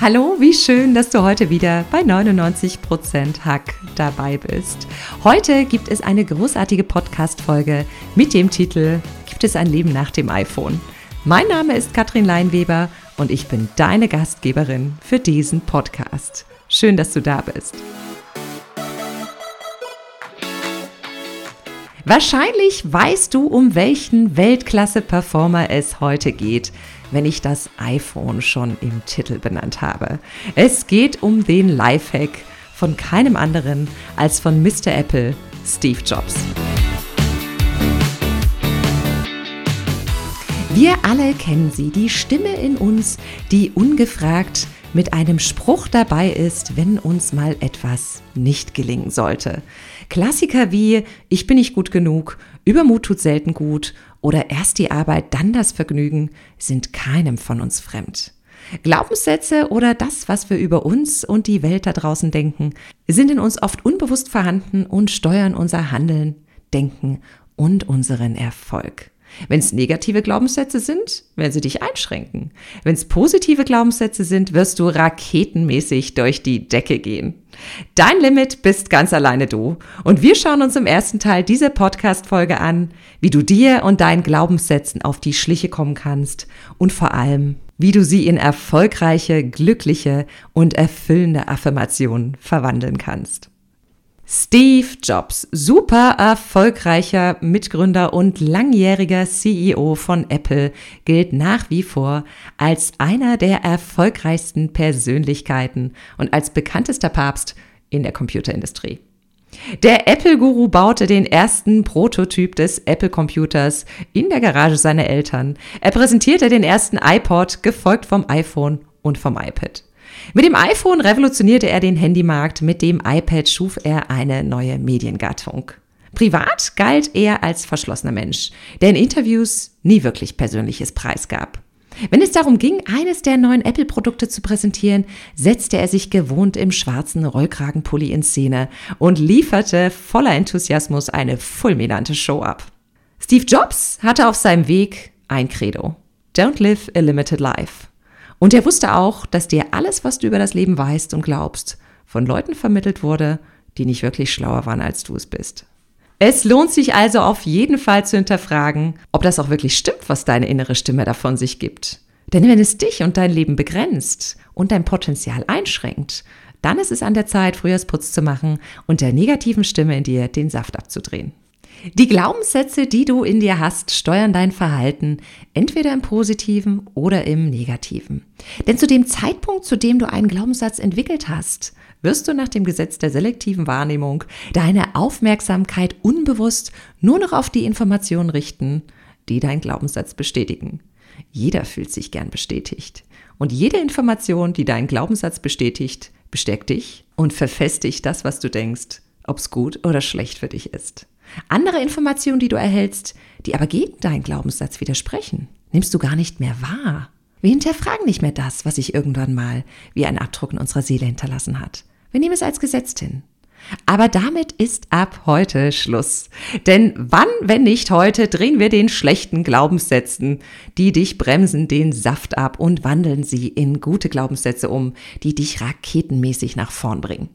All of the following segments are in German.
Hallo, wie schön, dass du heute wieder bei 99% Hack dabei bist. Heute gibt es eine großartige Podcast-Folge mit dem Titel Gibt es ein Leben nach dem iPhone? Mein Name ist Katrin Leinweber und ich bin deine Gastgeberin für diesen Podcast. Schön, dass du da bist. Wahrscheinlich weißt du, um welchen Weltklasse-Performer es heute geht wenn ich das iPhone schon im Titel benannt habe. Es geht um den Lifehack von keinem anderen als von Mr. Apple, Steve Jobs. Wir alle kennen sie, die Stimme in uns, die ungefragt mit einem Spruch dabei ist, wenn uns mal etwas nicht gelingen sollte. Klassiker wie Ich bin nicht gut genug, Übermut tut selten gut oder erst die Arbeit, dann das Vergnügen sind keinem von uns fremd. Glaubenssätze oder das, was wir über uns und die Welt da draußen denken, sind in uns oft unbewusst vorhanden und steuern unser Handeln, Denken und unseren Erfolg. Wenn es negative Glaubenssätze sind, werden sie dich einschränken. Wenn es positive Glaubenssätze sind, wirst du raketenmäßig durch die Decke gehen. Dein Limit bist ganz alleine du. Und wir schauen uns im ersten Teil dieser Podcast-Folge an, wie du dir und deinen Glaubenssätzen auf die Schliche kommen kannst und vor allem, wie du sie in erfolgreiche, glückliche und erfüllende Affirmationen verwandeln kannst. Steve Jobs, super erfolgreicher Mitgründer und langjähriger CEO von Apple, gilt nach wie vor als einer der erfolgreichsten Persönlichkeiten und als bekanntester Papst in der Computerindustrie. Der Apple-Guru baute den ersten Prototyp des Apple-Computers in der Garage seiner Eltern. Er präsentierte den ersten iPod, gefolgt vom iPhone und vom iPad. Mit dem iPhone revolutionierte er den Handymarkt, mit dem iPad schuf er eine neue Mediengattung. Privat galt er als verschlossener Mensch, der in Interviews nie wirklich Persönliches preisgab. Wenn es darum ging, eines der neuen Apple-Produkte zu präsentieren, setzte er sich gewohnt im schwarzen Rollkragenpulli in Szene und lieferte voller Enthusiasmus eine fulminante Show ab. Steve Jobs hatte auf seinem Weg ein Credo. Don't live a limited life. Und er wusste auch, dass dir alles, was du über das Leben weißt und glaubst, von Leuten vermittelt wurde, die nicht wirklich schlauer waren, als du es bist. Es lohnt sich also auf jeden Fall zu hinterfragen, ob das auch wirklich stimmt, was deine innere Stimme davon sich gibt. Denn wenn es dich und dein Leben begrenzt und dein Potenzial einschränkt, dann ist es an der Zeit, Frühjahrsputz zu machen und der negativen Stimme in dir den Saft abzudrehen. Die Glaubenssätze, die du in dir hast, steuern dein Verhalten entweder im positiven oder im negativen. Denn zu dem Zeitpunkt, zu dem du einen Glaubenssatz entwickelt hast, wirst du nach dem Gesetz der selektiven Wahrnehmung deine Aufmerksamkeit unbewusst nur noch auf die Informationen richten, die deinen Glaubenssatz bestätigen. Jeder fühlt sich gern bestätigt. Und jede Information, die deinen Glaubenssatz bestätigt, bestärkt dich und verfestigt das, was du denkst, ob es gut oder schlecht für dich ist. Andere Informationen, die du erhältst, die aber gegen deinen Glaubenssatz widersprechen, nimmst du gar nicht mehr wahr. Wir hinterfragen nicht mehr das, was sich irgendwann mal wie ein Abdruck in unserer Seele hinterlassen hat. Wir nehmen es als Gesetz hin. Aber damit ist ab heute Schluss. Denn wann, wenn nicht heute, drehen wir den schlechten Glaubenssätzen, die dich bremsen, den Saft ab und wandeln sie in gute Glaubenssätze um, die dich raketenmäßig nach vorn bringen.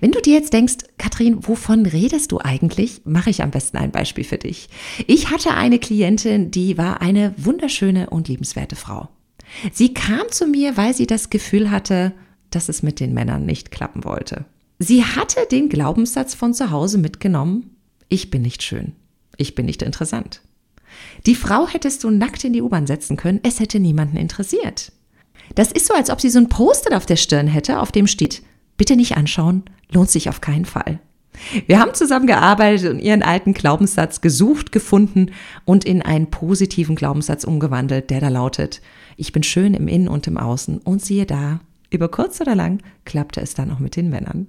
Wenn du dir jetzt denkst, Katrin, wovon redest du eigentlich? Mache ich am besten ein Beispiel für dich. Ich hatte eine Klientin, die war eine wunderschöne und liebenswerte Frau. Sie kam zu mir, weil sie das Gefühl hatte, dass es mit den Männern nicht klappen wollte. Sie hatte den Glaubenssatz von zu Hause mitgenommen, ich bin nicht schön, ich bin nicht interessant. Die Frau hättest du nackt in die U-Bahn setzen können, es hätte niemanden interessiert. Das ist so, als ob sie so ein Poster auf der Stirn hätte, auf dem steht, Bitte nicht anschauen, lohnt sich auf keinen Fall. Wir haben zusammen gearbeitet und ihren alten Glaubenssatz gesucht, gefunden und in einen positiven Glaubenssatz umgewandelt, der da lautet, ich bin schön im Innen und im Außen und siehe da, über kurz oder lang klappte es dann auch mit den Männern.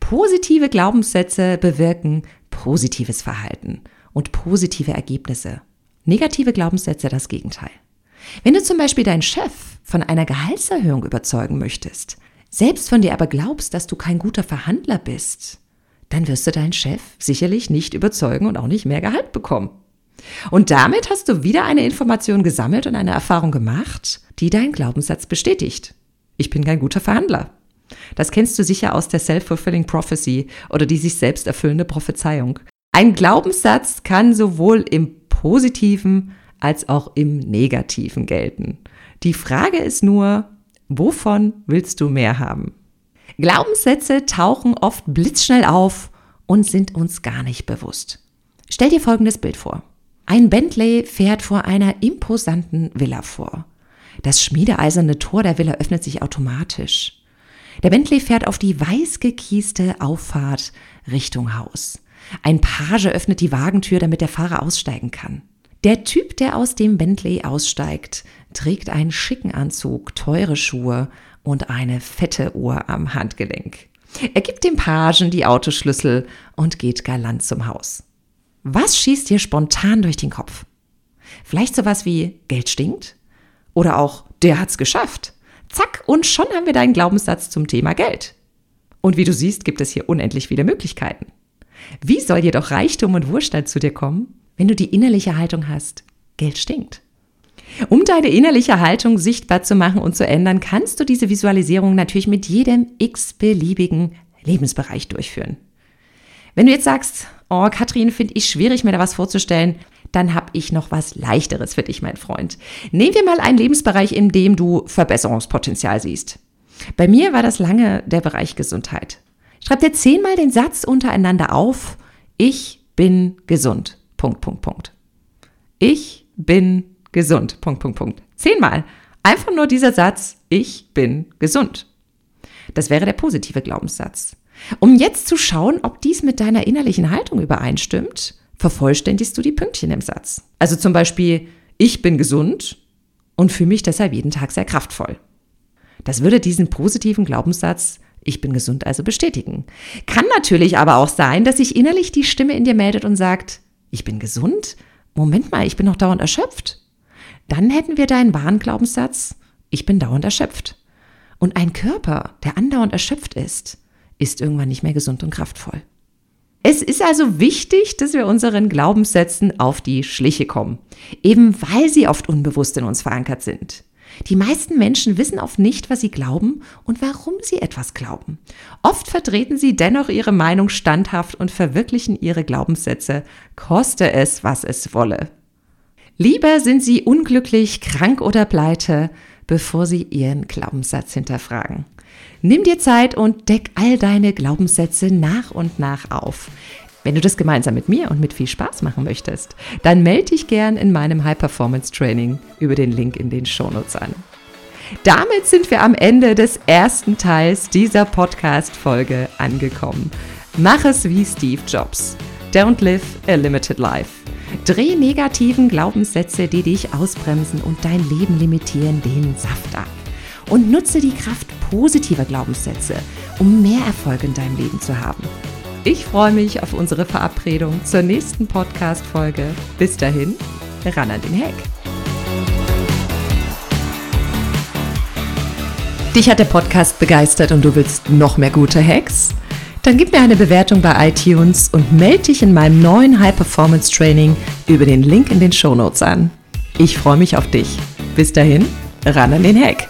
Positive Glaubenssätze bewirken positives Verhalten und positive Ergebnisse. Negative Glaubenssätze das Gegenteil. Wenn du zum Beispiel deinen Chef von einer Gehaltserhöhung überzeugen möchtest, selbst von dir aber glaubst, dass du kein guter Verhandler bist, dann wirst du deinen Chef sicherlich nicht überzeugen und auch nicht mehr Gehalt bekommen. Und damit hast du wieder eine Information gesammelt und eine Erfahrung gemacht, die deinen Glaubenssatz bestätigt. Ich bin kein guter Verhandler. Das kennst du sicher aus der Self-Fulfilling Prophecy oder die sich selbst erfüllende Prophezeiung. Ein Glaubenssatz kann sowohl im positiven als auch im negativen gelten. Die Frage ist nur, wovon willst du mehr haben? Glaubenssätze tauchen oft blitzschnell auf und sind uns gar nicht bewusst. Stell dir folgendes Bild vor. Ein Bentley fährt vor einer imposanten Villa vor. Das schmiedeeiserne Tor der Villa öffnet sich automatisch. Der Bentley fährt auf die weiß gekieste Auffahrt Richtung Haus. Ein Page öffnet die Wagentür, damit der Fahrer aussteigen kann. Der Typ, der aus dem Bentley aussteigt, trägt einen schicken Anzug, teure Schuhe und eine fette Uhr am Handgelenk. Er gibt dem Pagen die Autoschlüssel und geht galant zum Haus. Was schießt dir spontan durch den Kopf? Vielleicht sowas wie Geld stinkt? Oder auch der hat's geschafft. Zack, und schon haben wir deinen Glaubenssatz zum Thema Geld. Und wie du siehst, gibt es hier unendlich viele Möglichkeiten. Wie soll jedoch Reichtum und Wohlstand zu dir kommen, wenn du die innerliche Haltung hast, Geld stinkt? Um deine innerliche Haltung sichtbar zu machen und zu ändern, kannst du diese Visualisierung natürlich mit jedem x-beliebigen Lebensbereich durchführen. Wenn du jetzt sagst, oh Katrin, finde ich schwierig, mir da was vorzustellen, dann habe ich noch was leichteres für dich, mein Freund. Nehmen wir mal einen Lebensbereich, in dem du Verbesserungspotenzial siehst. Bei mir war das lange der Bereich Gesundheit. Schreib dir zehnmal den Satz untereinander auf. Ich bin gesund. Punkt, Punkt, Punkt. Ich bin gesund. Punkt, Punkt, Punkt. Zehnmal. Einfach nur dieser Satz, ich bin gesund. Das wäre der positive Glaubenssatz. Um jetzt zu schauen, ob dies mit deiner innerlichen Haltung übereinstimmt, vervollständigst du die Pünktchen im Satz. Also zum Beispiel, ich bin gesund und fühle mich deshalb jeden Tag sehr kraftvoll. Das würde diesen positiven Glaubenssatz ich bin gesund also bestätigen. Kann natürlich aber auch sein, dass sich innerlich die Stimme in dir meldet und sagt, ich bin gesund? Moment mal, ich bin noch dauernd erschöpft. Dann hätten wir deinen wahren Glaubenssatz, ich bin dauernd erschöpft. Und ein Körper, der andauernd erschöpft ist, ist irgendwann nicht mehr gesund und kraftvoll. Es ist also wichtig, dass wir unseren Glaubenssätzen auf die Schliche kommen, eben weil sie oft unbewusst in uns verankert sind. Die meisten Menschen wissen oft nicht, was sie glauben und warum sie etwas glauben. Oft vertreten sie dennoch ihre Meinung standhaft und verwirklichen ihre Glaubenssätze, koste es, was es wolle. Lieber sind sie unglücklich, krank oder pleite, bevor sie ihren Glaubenssatz hinterfragen. Nimm dir Zeit und deck all deine Glaubenssätze nach und nach auf. Wenn du das gemeinsam mit mir und mit viel Spaß machen möchtest, dann melde dich gern in meinem High Performance Training über den Link in den Shownotes an. Damit sind wir am Ende des ersten Teils dieser Podcast-Folge angekommen. Mach es wie Steve Jobs. Don't live a limited life. Dreh negativen Glaubenssätze, die dich ausbremsen und dein Leben limitieren, den Saft ab. Und nutze die Kraft positiver Glaubenssätze, um mehr Erfolg in deinem Leben zu haben. Ich freue mich auf unsere Verabredung zur nächsten Podcast-Folge. Bis dahin, ran an den Heck. Dich hat der Podcast begeistert und du willst noch mehr gute Hacks? Dann gib mir eine Bewertung bei iTunes und melde dich in meinem neuen High Performance Training über den Link in den Show Notes an. Ich freue mich auf dich. Bis dahin, ran an den Hack.